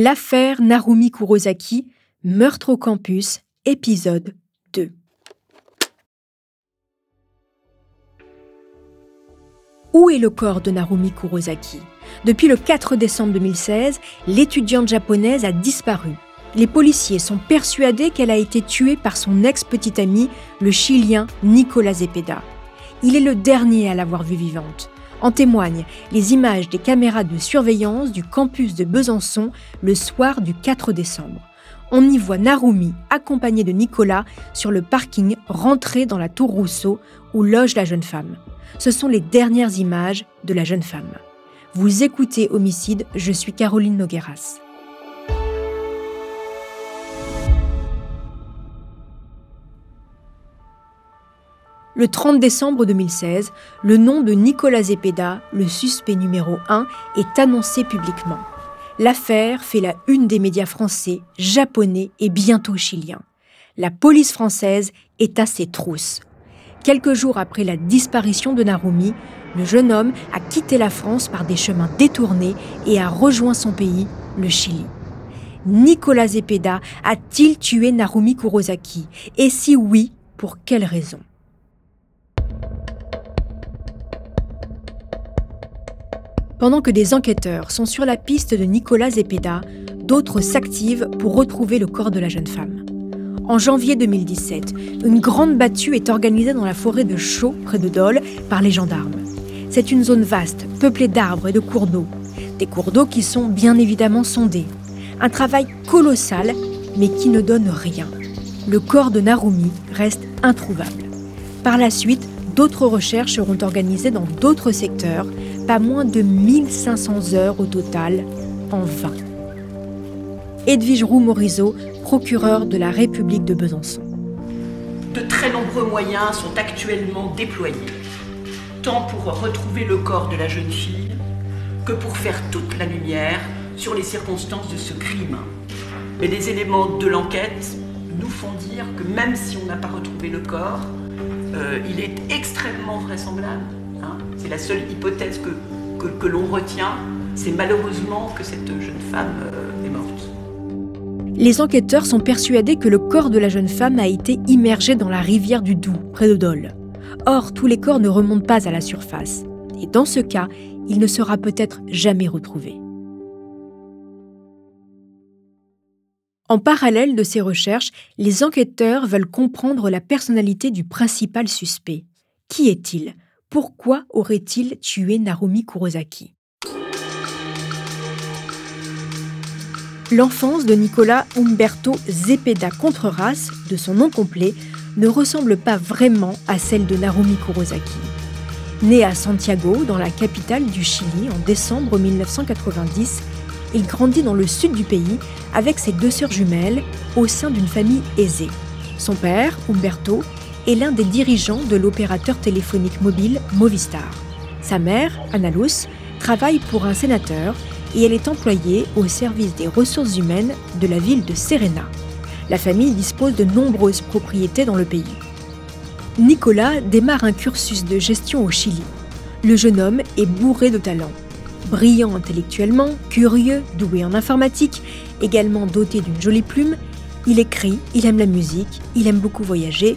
L'affaire Narumi Kurosaki, meurtre au campus, épisode 2. Où est le corps de Narumi Kurosaki? Depuis le 4 décembre 2016, l'étudiante japonaise a disparu. Les policiers sont persuadés qu'elle a été tuée par son ex-petite ami, le Chilien Nicolas Zepeda. Il est le dernier à l'avoir vue vivante. En témoignent les images des caméras de surveillance du campus de Besançon le soir du 4 décembre. On y voit Narumi, accompagnée de Nicolas, sur le parking rentrer dans la tour Rousseau où loge la jeune femme. Ce sont les dernières images de la jeune femme. Vous écoutez Homicide, je suis Caroline Nogueras. Le 30 décembre 2016, le nom de Nicolas Zepeda, le suspect numéro 1, est annoncé publiquement. L'affaire fait la une des médias français, japonais et bientôt chiliens. La police française est à ses trousses. Quelques jours après la disparition de Narumi, le jeune homme a quitté la France par des chemins détournés et a rejoint son pays, le Chili. Nicolas Zepeda a-t-il tué Narumi Kurosaki? Et si oui, pour quelle raison? Pendant que des enquêteurs sont sur la piste de Nicolas Zepeda, d'autres s'activent pour retrouver le corps de la jeune femme. En janvier 2017, une grande battue est organisée dans la forêt de Chaux, près de Dole, par les gendarmes. C'est une zone vaste, peuplée d'arbres et de cours d'eau. Des cours d'eau qui sont bien évidemment sondés. Un travail colossal, mais qui ne donne rien. Le corps de Narumi reste introuvable. Par la suite, d'autres recherches seront organisées dans d'autres secteurs, pas moins de 1500 heures au total, en vain. Edwige Roux-Morizot, procureur de la République de Besançon. De très nombreux moyens sont actuellement déployés, tant pour retrouver le corps de la jeune fille que pour faire toute la lumière sur les circonstances de ce crime. Mais des éléments de l'enquête nous font dire que même si on n'a pas retrouvé le corps, euh, il est extrêmement vraisemblable. C'est la seule hypothèse que, l'on retient. C'est malheureusement que cette jeune femme euh, est morte. Les enquêteurs sont persuadés que le corps de la jeune femme a été immergé dans la rivière du Doubs, près de Dole. Or, tous les corps ne remontent pas à la surface. Et dans ce cas, il ne sera peut-être jamais retrouvé. En parallèle de ces recherches, les enquêteurs veulent comprendre la personnalité du principal suspect. Qui est-il? Pourquoi aurait-il tué Narumi Kurosaki? L'enfance de Nicolas Umberto Zepeda Contreras, de son nom complet, ne ressemble pas vraiment à celle de Narumi Kurosaki. Né à Santiago, dans la capitale du Chili, en décembre 1990, il grandit dans le sud du pays avec ses deux sœurs jumelles au sein d'une famille aisée. Son père, Umberto, est l'un des dirigeants de l'opérateur téléphonique mobile Movistar. Sa mère, Anna Luz, travaille pour un sénateur et elle est employée au service des ressources humaines de la ville de Serena. La famille dispose de nombreuses propriétés dans le pays. Nicolas démarre un cursus de gestion au Chili. Le jeune homme est bourré de talent. Brillant intellectuellement, curieux, doué en informatique, également doté d'une jolie plume, il écrit, il aime la musique, il aime beaucoup voyager,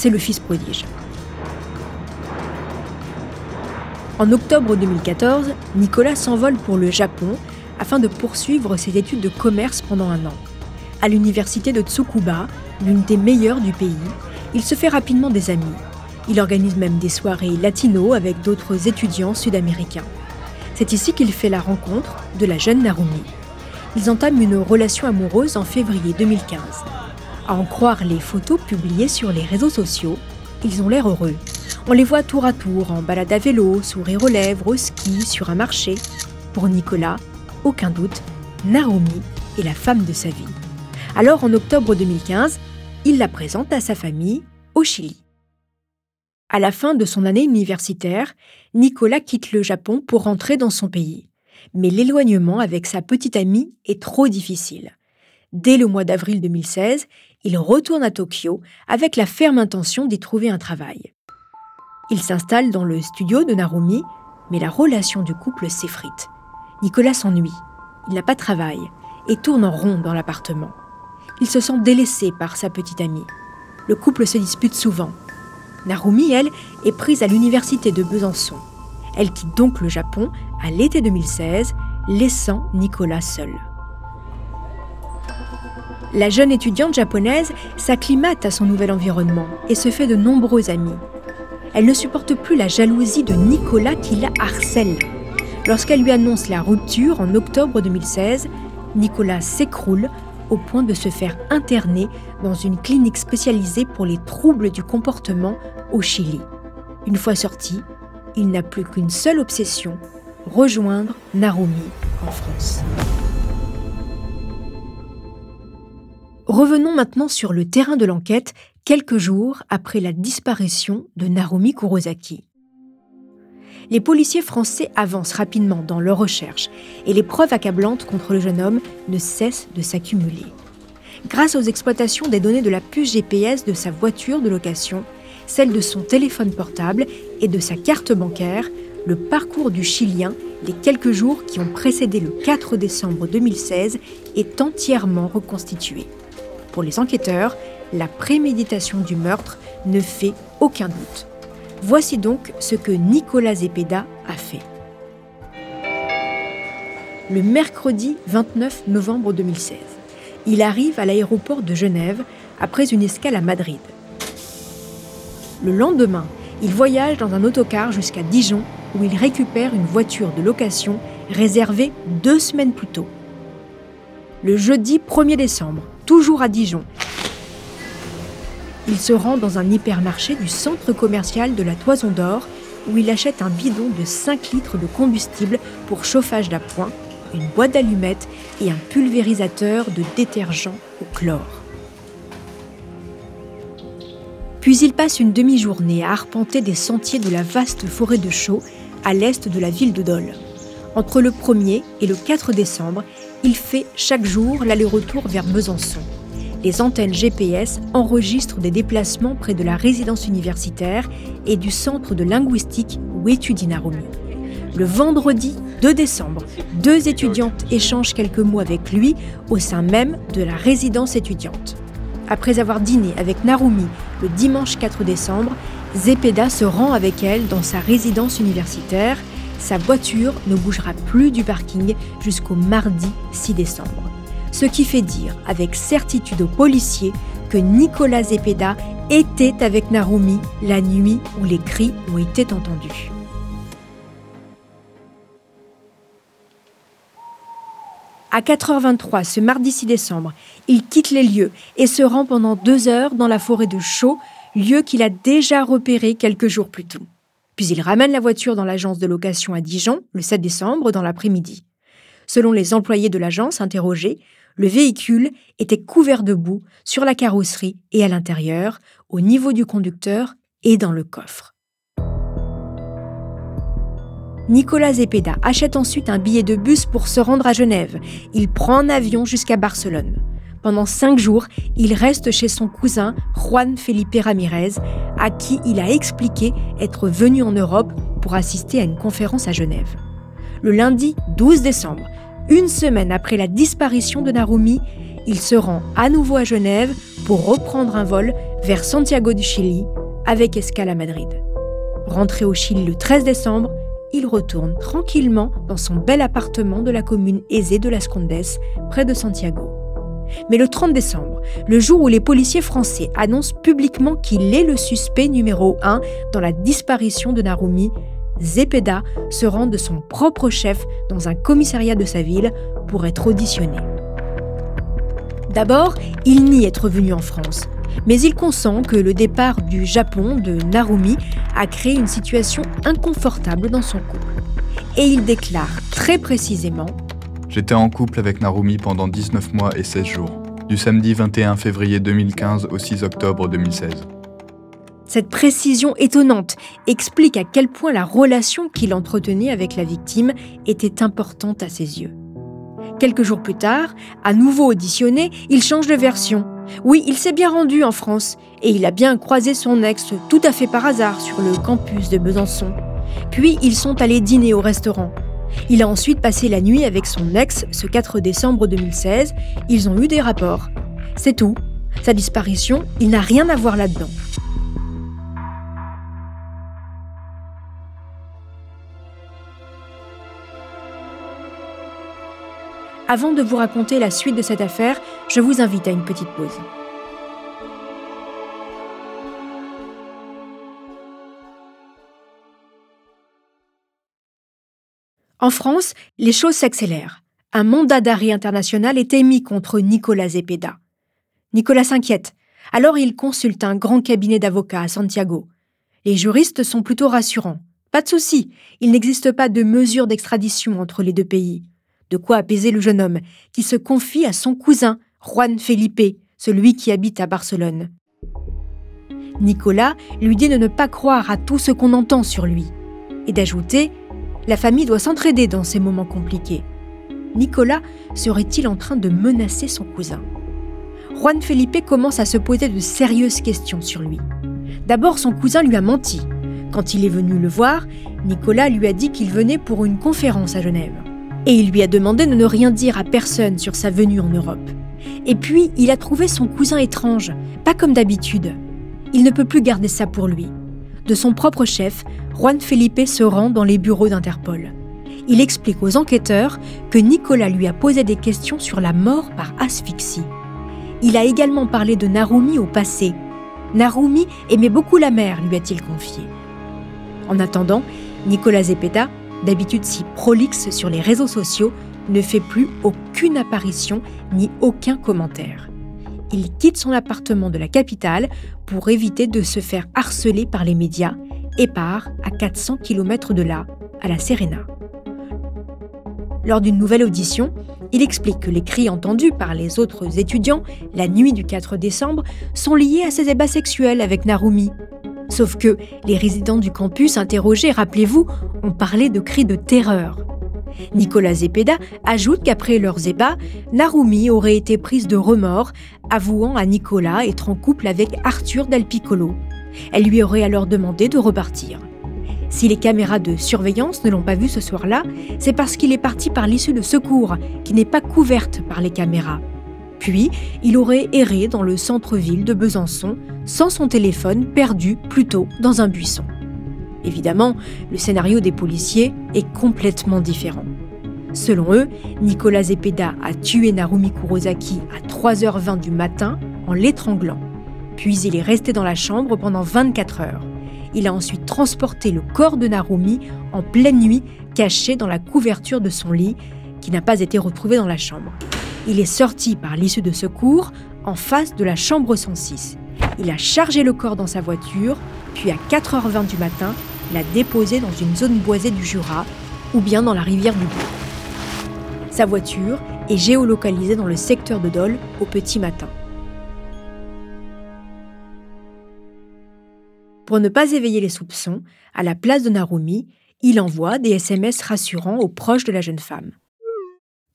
c'est le fils prodige. En octobre 2014, Nicolas s'envole pour le Japon afin de poursuivre ses études de commerce pendant un an. À l'université de Tsukuba, l'une des meilleures du pays, il se fait rapidement des amis. Il organise même des soirées latino avec d'autres étudiants sud-américains. C'est ici qu'il fait la rencontre de la jeune Narumi. Ils entament une relation amoureuse en février 2015. À en croire les photos publiées sur les réseaux sociaux, ils ont l'air heureux. On les voit tour à tour en balade à vélo, sourire aux lèvres, au ski, sur un marché. Pour Nicolas, aucun doute, Naomi est la femme de sa vie. Alors en octobre 2015, il la présente à sa famille au Chili. À la fin de son année universitaire, Nicolas quitte le Japon pour rentrer dans son pays. Mais l'éloignement avec sa petite amie est trop difficile. Dès le mois d'avril 2016, il retourne à Tokyo avec la ferme intention d'y trouver un travail. Il s'installe dans le studio de Narumi, mais la relation du couple s'effrite. Nicolas s'ennuie, il n'a pas de travail, et tourne en rond dans l'appartement. Il se sent délaissé par sa petite amie. Le couple se dispute souvent. Narumi, elle, est prise à l'université de Besançon. Elle quitte donc le Japon à l'été 2016, laissant Nicolas seul. La jeune étudiante japonaise s'acclimate à son nouvel environnement et se fait de nombreux amis. Elle ne supporte plus la jalousie de Nicolas qui la harcèle. Lorsqu'elle lui annonce la rupture en octobre 2016, Nicolas s'écroule au point de se faire interner dans une clinique spécialisée pour les troubles du comportement au Chili. Une fois sorti, il n'a plus qu'une seule obsession, rejoindre Narumi en France. Revenons maintenant sur le terrain de l'enquête quelques jours après la disparition de Narumi Kurosaki. Les policiers français avancent rapidement dans leurs recherches et les preuves accablantes contre le jeune homme ne cessent de s'accumuler. Grâce aux exploitations des données de la puce GPS de sa voiture de location, celle de son téléphone portable et de sa carte bancaire, le parcours du Chilien, les quelques jours qui ont précédé le 4 décembre 2016, est entièrement reconstitué. Pour les enquêteurs, la préméditation du meurtre ne fait aucun doute. Voici donc ce que Nicolas Zepeda a fait. Le mercredi 29 novembre 2016, il arrive à l'aéroport de Genève après une escale à Madrid. Le lendemain, il voyage dans un autocar jusqu'à Dijon où il récupère une voiture de location réservée deux semaines plus tôt. Le jeudi 1er décembre, toujours à Dijon. Il se rend dans un hypermarché du centre commercial de la Toison d'Or où il achète un bidon de 5 litres de combustible pour chauffage d'appoint, une boîte d'allumettes et un pulvérisateur de détergent au chlore. Puis il passe une demi-journée à arpenter des sentiers de la vaste forêt de Chaux à l'est de la ville de Dole. Entre le 1er et le 4 décembre, il fait chaque jour l'aller-retour vers Besançon. Les antennes GPS enregistrent des déplacements près de la résidence universitaire et du centre de linguistique où étudie Narumi. Le vendredi 2 décembre, deux étudiantes échangent quelques mots avec lui au sein même de la résidence étudiante. Après avoir dîné avec Narumi le dimanche 4 décembre, Zepeda se rend avec elle dans sa résidence universitaire sa voiture ne bougera plus du parking jusqu'au mardi 6 décembre. Ce qui fait dire avec certitude aux policiers que Nicolas Zepeda était avec Narumi la nuit où les cris ont été entendus. À 4h23, ce mardi 6 décembre, il quitte les lieux et se rend pendant deux heures dans la forêt de Chaux, lieu qu'il a déjà repéré quelques jours plus tôt. Puis il ramène la voiture dans l'agence de location à Dijon le 7 décembre dans l'après-midi. Selon les employés de l'agence interrogés, le véhicule était couvert de boue sur la carrosserie et à l'intérieur, au niveau du conducteur et dans le coffre. Nicolas Zepeda achète ensuite un billet de bus pour se rendre à Genève. Il prend un avion jusqu'à Barcelone. Pendant cinq jours, il reste chez son cousin Juan Felipe Ramirez, à qui il a expliqué être venu en Europe pour assister à une conférence à Genève. Le lundi 12 décembre, une semaine après la disparition de Narumi, il se rend à nouveau à Genève pour reprendre un vol vers Santiago du Chili avec escale à Madrid. Rentré au Chili le 13 décembre, il retourne tranquillement dans son bel appartement de la commune aisée de Las Condes, près de Santiago. Mais le 30 décembre, le jour où les policiers français annoncent publiquement qu'il est le suspect numéro 1 dans la disparition de Narumi, Zepeda se rend de son propre chef dans un commissariat de sa ville pour être auditionné. D'abord, il nie être venu en France, mais il consent que le départ du Japon de Narumi a créé une situation inconfortable dans son couple. Et il déclare très précisément J'étais en couple avec Narumi pendant 19 mois et 16 jours, du samedi 21 février 2015 au 6 octobre 2016. Cette précision étonnante explique à quel point la relation qu'il entretenait avec la victime était importante à ses yeux. Quelques jours plus tard, à nouveau auditionné, il change de version. Oui, il s'est bien rendu en France et il a bien croisé son ex tout à fait par hasard sur le campus de Besançon. Puis ils sont allés dîner au restaurant. Il a ensuite passé la nuit avec son ex ce 4 décembre 2016. Ils ont eu des rapports. C'est tout. Sa disparition, il n'a rien à voir là-dedans. Avant de vous raconter la suite de cette affaire, je vous invite à une petite pause. En France, les choses s'accélèrent. Un mandat d'arrêt international est émis contre Nicolas Zepeda. Nicolas s'inquiète. Alors il consulte un grand cabinet d'avocats à Santiago. Les juristes sont plutôt rassurants. Pas de souci, il n'existe pas de mesure d'extradition entre les deux pays. De quoi apaiser le jeune homme, qui se confie à son cousin, Juan Felipe, celui qui habite à Barcelone. Nicolas lui dit de ne pas croire à tout ce qu'on entend sur lui, et d'ajouter La famille doit s'entraider dans ces moments compliqués. Nicolas serait-il en train de menacer son cousin? Juan Felipe commence à se poser de sérieuses questions sur lui. D'abord, son cousin lui a menti. Quand il est venu le voir, Nicolas lui a dit qu'il venait pour une conférence à Genève et il lui a demandé de ne rien dire à personne sur sa venue en Europe. Et puis, il a trouvé son cousin étrange, pas comme d'habitude. Il ne peut plus garder ça pour lui. De son propre chef, Juan Felipe se rend dans les bureaux d'Interpol. Il explique aux enquêteurs que Nicolas lui a posé des questions sur la mort par asphyxie. Il a également parlé de Narumi au passé. Narumi aimait beaucoup la mère, lui a-t-il confié. En attendant, Nicolas Zepeda d'habitude si prolixe sur les réseaux sociaux, ne fait plus aucune apparition ni aucun commentaire. Il quitte son appartement de la capitale pour éviter de se faire harceler par les médias et part à 400 km de là, à la Serena. Lors d'une nouvelle audition, il explique que les cris entendus par les autres étudiants la nuit du 4 décembre sont liés à ses ébats sexuels avec Narumi Sauf que les résidents du campus interrogés, rappelez-vous, ont parlé de cris de terreur. Nicolas Zepeda ajoute qu'après leurs ébats, Narumi aurait été prise de remords, avouant à Nicolas être en couple avec Arthur Del Piccolo. Elle lui aurait alors demandé de repartir. Si les caméras de surveillance ne l'ont pas vu ce soir-là, c'est parce qu'il est parti par l'issue de secours, qui n'est pas couverte par les caméras. Puis, il aurait erré dans le centre-ville de Besançon sans son téléphone perdu plus tôt dans un buisson. Évidemment, le scénario des policiers est complètement différent. Selon eux, Nicolas Zepeda a tué Narumi Kurosaki à 3h20 du matin en l'étranglant. Puis il est resté dans la chambre pendant 24 heures. Il a ensuite transporté le corps de Narumi en pleine nuit, caché dans la couverture de son lit, qui n'a pas été retrouvé dans la chambre. Il est sorti par l'issue de secours en face de la chambre 106. Il a chargé le corps dans sa voiture, puis à 4h20 du matin, l'a déposé dans une zone boisée du Jura ou bien dans la rivière du Bourg. Sa voiture est géolocalisée dans le secteur de Dole au petit matin. Pour ne pas éveiller les soupçons, à la place de Narumi, il envoie des SMS rassurants aux proches de la jeune femme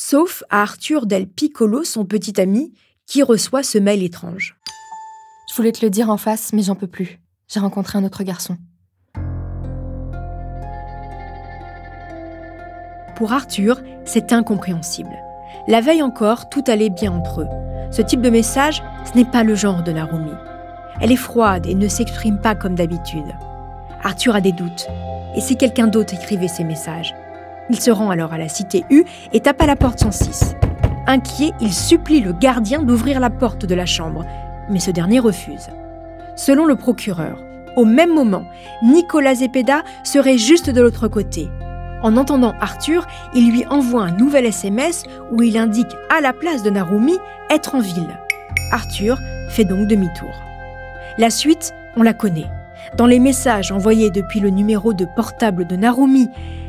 sauf à Arthur Del Piccolo, son petit ami, qui reçoit ce mail étrange. Je voulais te le dire en face, mais j'en peux plus. J'ai rencontré un autre garçon. Pour Arthur, c'est incompréhensible. La veille encore, tout allait bien entre eux. Ce type de message, ce n'est pas le genre de Narumi. Elle est froide et ne s'exprime pas comme d'habitude. Arthur a des doutes. Et si quelqu'un d'autre écrivait ces messages? Il se rend alors à la cité U et tape à la porte 106. Inquiet, il supplie le gardien d'ouvrir la porte de la chambre, mais ce dernier refuse. Selon le procureur, au même moment, Nicolas Zepeda serait juste de l'autre côté. En entendant Arthur, il lui envoie un nouvel SMS où il indique à la place de Narumi être en ville. Arthur fait donc demi-tour. La suite, on la connaît. Dans les messages envoyés depuis le numéro de portable de Narumi,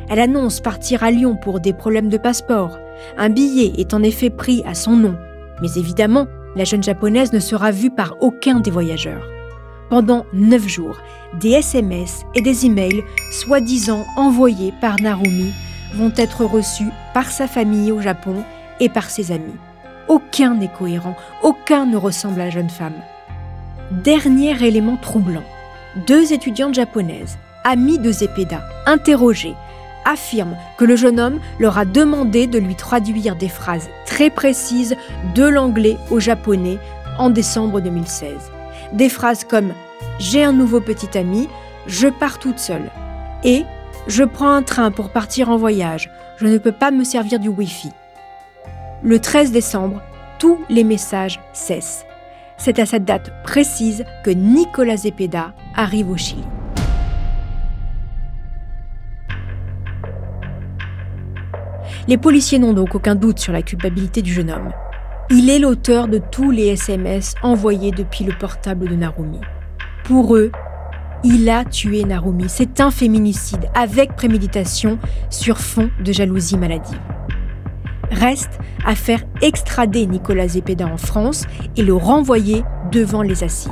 elle annonce partir à Lyon pour des problèmes de passeport. Un billet est en effet pris à son nom, mais évidemment, la jeune japonaise ne sera vue par aucun des voyageurs. Pendant neuf jours, des SMS et des emails, soi-disant envoyés par Narumi, vont être reçus par sa famille au Japon et par ses amis. Aucun n'est cohérent, aucun ne ressemble à la jeune femme. Dernier élément troublant, deux étudiantes japonaises, amies de Zepeda, interrogées, affirment que le jeune homme leur a demandé de lui traduire des phrases très précises de l'anglais au japonais en décembre 2016. Des phrases comme J'ai un nouveau petit ami, je pars toute seule et Je prends un train pour partir en voyage, je ne peux pas me servir du Wi-Fi. Le 13 décembre, tous les messages cessent. C'est à cette date précise que Nicolas Zepeda arrive au Chili. Les policiers n'ont donc aucun doute sur la culpabilité du jeune homme. Il est l'auteur de tous les SMS envoyés depuis le portable de Narumi. Pour eux, il a tué Narumi. C'est un féminicide avec préméditation sur fond de jalousie maladive. Reste à faire extrader Nicolas Zepeda en France et le renvoyer devant les assises.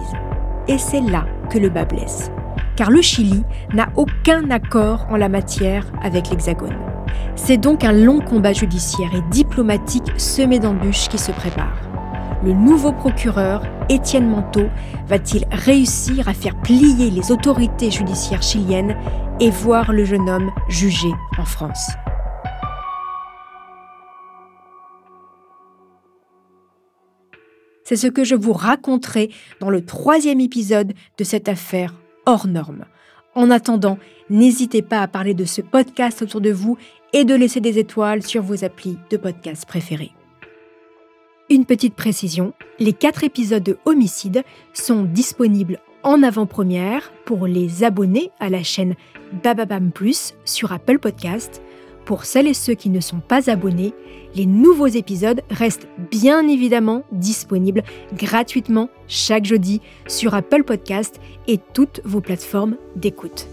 Et c'est là que le bas blesse. Car le Chili n'a aucun accord en la matière avec l'Hexagone. C'est donc un long combat judiciaire et diplomatique semé d'embûches qui se prépare. Le nouveau procureur, Étienne Manteau, va-t-il réussir à faire plier les autorités judiciaires chiliennes et voir le jeune homme jugé en France? C'est ce que je vous raconterai dans le troisième épisode de cette affaire hors norme. En attendant, n'hésitez pas à parler de ce podcast autour de vous et de laisser des étoiles sur vos applis de podcast préférés. Une petite précision, les quatre épisodes de Homicide sont disponibles en avant-première pour les abonnés à la chaîne Bababam Plus sur Apple Podcast. Pour celles et ceux qui ne sont pas abonnés, les nouveaux épisodes restent bien évidemment disponibles gratuitement chaque jeudi sur Apple Podcast et toutes vos plateformes d'écoute.